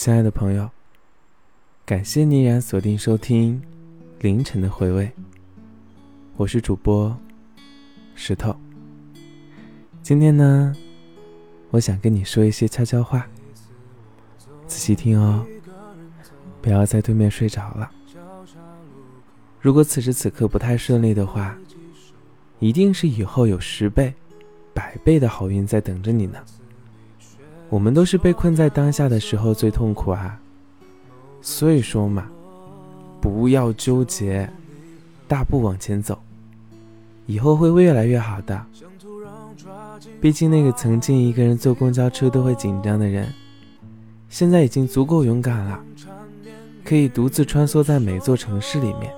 亲爱的朋友，感谢你依然锁定收听凌晨的回味。我是主播石头。今天呢，我想跟你说一些悄悄话，仔细听哦，不要在对面睡着了。如果此时此刻不太顺利的话，一定是以后有十倍、百倍的好运在等着你呢。我们都是被困在当下的时候最痛苦啊，所以说嘛，不要纠结，大步往前走，以后会越来越好的。毕竟那个曾经一个人坐公交车都会紧张的人，现在已经足够勇敢了，可以独自穿梭在每座城市里面。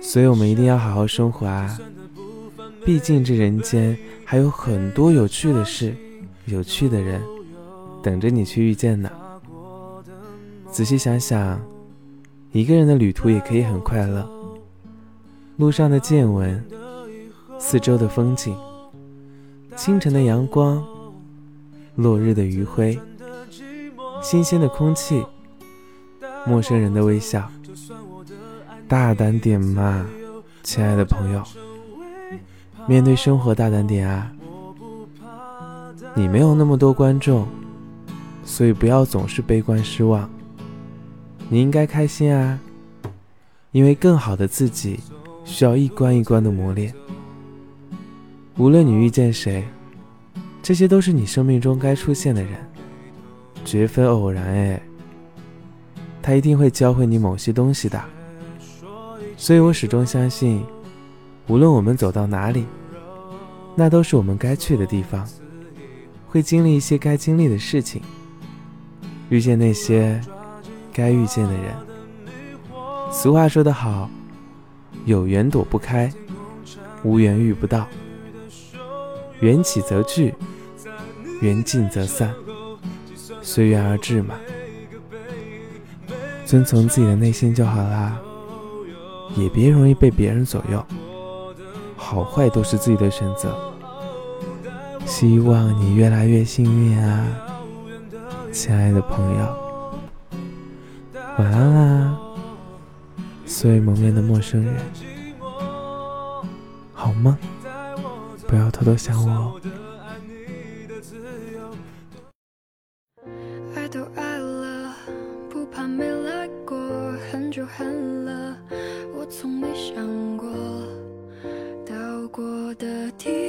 所以我们一定要好好生活啊，毕竟这人间还有很多有趣的事。有趣的人等着你去遇见呢。仔细想想，一个人的旅途也可以很快乐。路上的见闻，四周的风景，清晨的阳光，落日的余晖，新鲜的空气，陌生人的微笑。大胆点嘛，亲爱的朋友，面对生活大胆点啊！你没有那么多观众，所以不要总是悲观失望。你应该开心啊，因为更好的自己需要一关一关的磨练。无论你遇见谁，这些都是你生命中该出现的人，绝非偶然哎。他一定会教会你某些东西的。所以我始终相信，无论我们走到哪里，那都是我们该去的地方。会经历一些该经历的事情，遇见那些该遇见的人。俗话说得好，有缘躲不开，无缘遇不到。缘起则聚，缘尽则散，随缘而至嘛。遵从自己的内心就好啦，也别容易被别人左右。好坏都是自己的选择。希望你越来越幸运啊亲爱的朋友。晚安啦所以蒙面的陌生人。好吗？不要偷偷想我哦。爱都爱了不怕没来过恨就恨了我从没想过到过的地